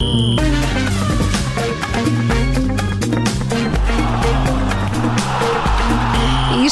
E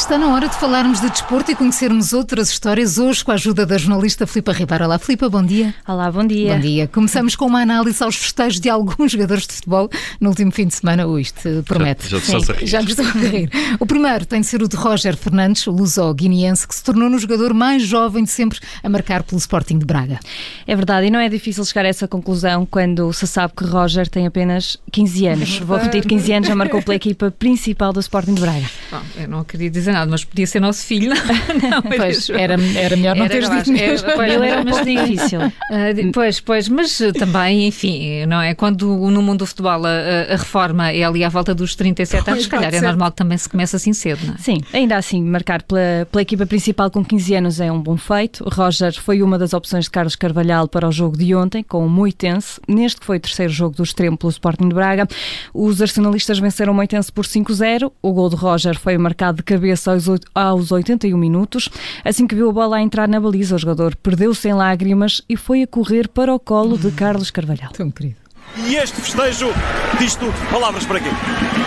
está na hora de falarmos de desporto e conhecermos outras histórias hoje com a ajuda da jornalista Filipa Ribeiro. Olá, Filipa, bom dia. Olá, bom dia. Bom dia. Começamos com uma análise aos festejos de alguns jogadores de futebol no último fim de semana. Ui, isto promete. Já, já, Sim, a rir. já me estou a rir. O primeiro tem de ser o de Roger Fernandes, o luso-guineense, que se tornou no jogador mais jovem de sempre a marcar pelo Sporting de Braga. É verdade, e não é difícil chegar a essa conclusão quando se sabe que Roger tem apenas 15 anos. Vou repetir, 15 anos já marcou pela equipa principal do Sporting de Braga. Bom, eu não queria dizer nada, mas podia ser nosso filho. Não, pois, era, era melhor não teres dito mesmo. Era, Ele era pouco difícil. Uh, pois, pois, mas também, enfim, não é? Quando no mundo do futebol a, a reforma é ali à volta dos 37 anos, se calhar é normal que também se comece assim cedo, não é? Sim, ainda assim, marcar pela, pela equipa principal com 15 anos é um bom feito. Roger foi uma das opções de Carlos Carvalhal para o jogo de ontem, com o Moitense, neste que foi o terceiro jogo do extremo pelo Sporting de Braga. Os arsenalistas venceram o Moitense por 5-0. O gol de Roger foi marcado de cabeça aos, aos 81 minutos. Assim que viu a bola a entrar na baliza, o jogador perdeu-se em lágrimas e foi a correr para o colo de Carlos Carvalhal. Tão querido. E este festejo diz tudo. Palavras para quê?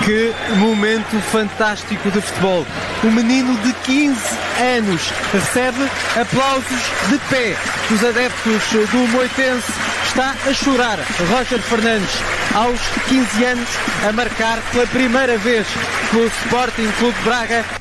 Que momento fantástico de futebol. O menino de 15 anos recebe aplausos de pé dos adeptos do Moitense. Está a chorar. Roger Fernandes, aos 15 anos, a marcar pela primeira vez pelo Sporting Clube de Braga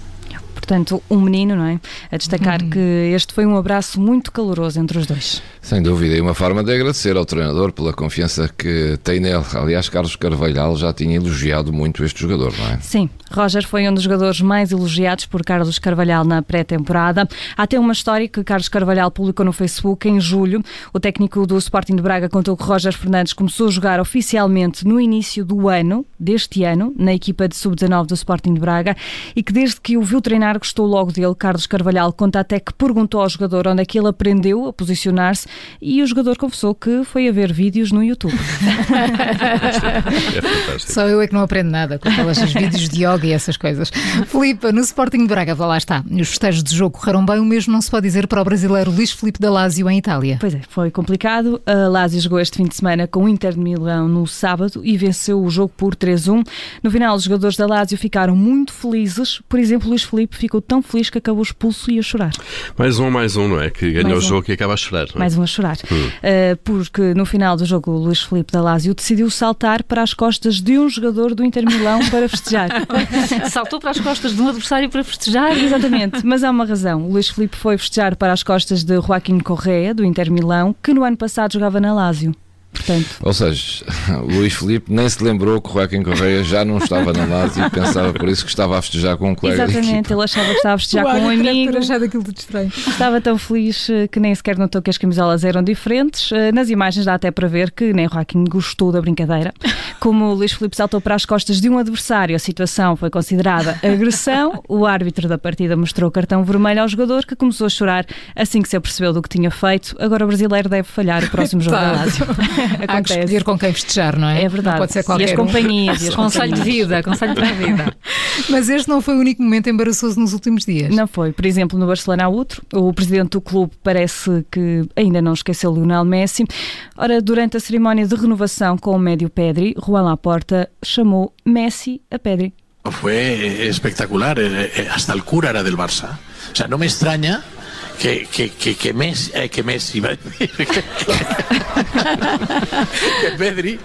portanto, um menino, não é? A destacar uhum. que este foi um abraço muito caloroso entre os dois. Sem dúvida, e uma forma de agradecer ao treinador pela confiança que tem nele. Aliás, Carlos Carvalhal já tinha elogiado muito este jogador, não é? Sim, Roger foi um dos jogadores mais elogiados por Carlos Carvalhal na pré-temporada. Há até uma história que Carlos Carvalhal publicou no Facebook em julho. O técnico do Sporting de Braga contou que Roger Fernandes começou a jogar oficialmente no início do ano, deste ano, na equipa de sub-19 do Sporting de Braga e que desde que o viu treinar gostou logo dele. Carlos Carvalhal conta até que perguntou ao jogador onde é que ele aprendeu a posicionar-se e o jogador confessou que foi a ver vídeos no YouTube. é Só eu é que não aprendo nada com aqueles vídeos de yoga e essas coisas. Filipe, no Sporting de Braga, lá está. Os festejos de jogo correram bem, o mesmo não se pode dizer para o brasileiro Luís Filipe da Lazio em Itália. Pois é, foi complicado. A Lazio jogou este fim de semana com o Inter de Milão no sábado e venceu o jogo por 3-1. No final, os jogadores da Lazio ficaram muito felizes. Por exemplo, Luís Filipe ficou tão feliz que acabou expulso e a chorar. Mais um, mais um, não é? Que ganhou mais o jogo e acaba a chorar. É? Mais um a chorar. Hum. Uh, porque no final do jogo, o Luís Filipe da Lazio decidiu saltar para as costas de um jogador do Inter Milão para festejar. Saltou para as costas de um adversário para festejar? Exatamente, mas há uma razão. O Luís Filipe foi festejar para as costas de Joaquim Correa, do Inter Milão, que no ano passado jogava na Lazio. Portanto... Ou seja, o Luís Filipe nem se lembrou que o Joaquim Correia já não estava na Lazio e pensava por isso que estava a festejar com um colega Exatamente, ele achava que estava a festejar com um amigo. estranho. Estava tão feliz eh, que nem sequer notou que as camisolas eram diferentes. Eh, nas imagens dá até para ver que nem Joaquim gostou da brincadeira. Como o Luís Filipe saltou para as costas de um adversário, a situação foi considerada agressão. O árbitro da partida mostrou cartão vermelho ao jogador que começou a chorar assim que se apercebeu do que tinha feito. Agora o brasileiro deve falhar o próximo jogo da Lazio. Há que escolher com quem festejar, não é? É verdade. Não pode ser qualquer e as companhias. Um. As conselho de vida, conselho para a vida. Mas este não foi o único momento embaraçoso nos últimos dias. Não foi. Por exemplo, no Barcelona há outro. O presidente do clube parece que ainda não esqueceu Lionel Messi. Ora, durante a cerimónia de renovação com o médio Pedri, Juan Laporta chamou Messi a Pedri. Fue espectacular, eh, eh, hasta el cura era del Barça. O sea, no me extraña que, que, que, que Messi, eh, que Messi, que Pedri,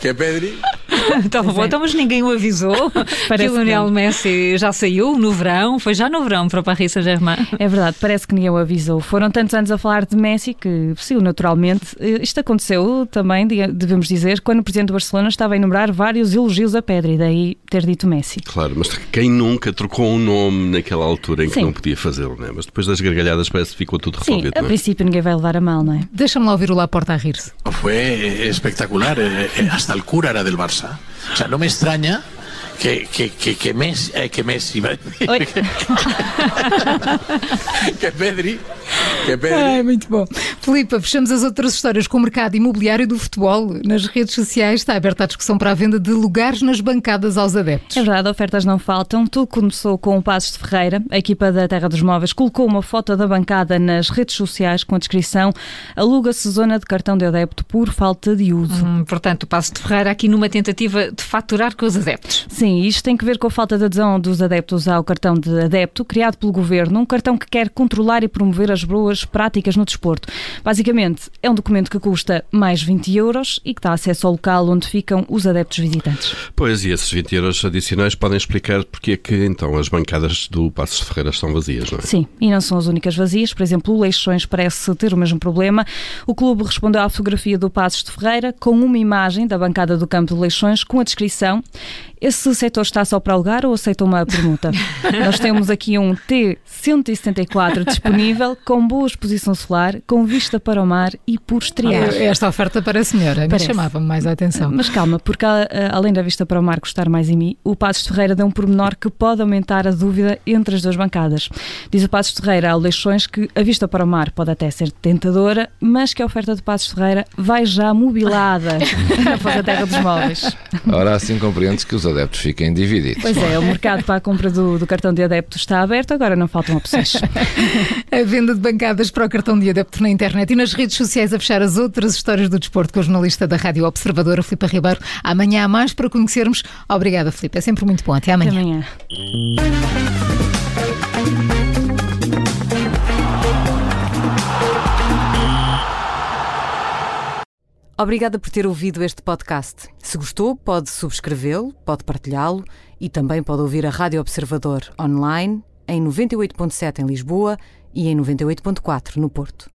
que Pedri Então, bom, então, mas ninguém o avisou que o Lionel Messi já saiu no verão, foi já no verão para o Paris Saint-Germain. É verdade, parece que ninguém o avisou. Foram tantos anos a falar de Messi que, sim, naturalmente. Eh, isto aconteceu também, devemos dizer, quando o presidente do Barcelona estava a enumerar vários elogios a Pedro e daí ter dito Messi. Claro, mas quem nunca trocou um nome naquela altura em que sim. não podia fazê-lo, não é? Mas depois das gargalhadas parece que ficou tudo resolvido. Sim, a é? princípio ninguém vai levar a mal, não é? Deixa-me lá ouvir o Laporta a rir-se. Foi espectacular, hasta el cura era del Barça. O sea, no me extraña que, que, que, que Messi, eh, que Messi, Oi. que Pedri, que Pedri. Ai, muito bom. Filipa, fechamos as outras histórias com o mercado imobiliário do futebol. Nas redes sociais está aberta a discussão para a venda de lugares nas bancadas aos adeptos. É verdade, ofertas não faltam. Tudo começou com o Passos de Ferreira. A equipa da Terra dos Móveis colocou uma foto da bancada nas redes sociais com a descrição aluga-se zona de cartão de adepto por falta de uso. Hum, portanto, o Passo de Ferreira aqui numa tentativa de faturar com os adeptos. Sim, isto tem que ver com a falta de adesão dos adeptos ao cartão de adepto, criado pelo governo, um cartão que quer controlar e promover as boas práticas no desporto. Basicamente, é um documento que custa mais 20 euros e que dá acesso ao local onde ficam os adeptos visitantes. Pois, e esses 20 euros adicionais podem explicar porque é que então as bancadas do Passos de Ferreira estão vazias, não é? Sim, e não são as únicas vazias. Por exemplo, o Leixões parece ter o mesmo problema. O clube respondeu à fotografia do Passos de Ferreira com uma imagem da bancada do campo de Leixões com a descrição esse setor está só para alugar ou aceita uma permuta? Nós temos aqui um T174 disponível, com boa exposição solar, com vista para o mar e por estrear. Esta oferta parece melhor, a mim Parece. chamava-me mais a atenção. Mas calma, porque além da vista para o mar custar mais em mim, o Passos Ferreira deu um pormenor que pode aumentar a dúvida entre as duas bancadas. Diz o Passos Ferreira ao Leixões que a vista para o mar pode até ser tentadora, mas que a oferta de Passos Ferreira vai já mobilada após a terra dos móveis. Ora, assim compreendes que os adeptos fiquem divididos. Pois é, o mercado para a compra do, do cartão de adepto está aberto, agora não faltam opções. A venda de bancadas para o cartão de adepto na internet e nas redes sociais a fechar as outras histórias do desporto com a jornalista da Rádio Observadora, Filipe Ribeiro. Amanhã há mais para conhecermos. Obrigada, Filipe. É sempre muito bom. Até Até amanhã. amanhã. Obrigada por ter ouvido este podcast. Se gostou, pode subscrevê-lo, pode partilhá-lo e também pode ouvir a Rádio Observador online em 98.7 em Lisboa e em 98.4 no Porto.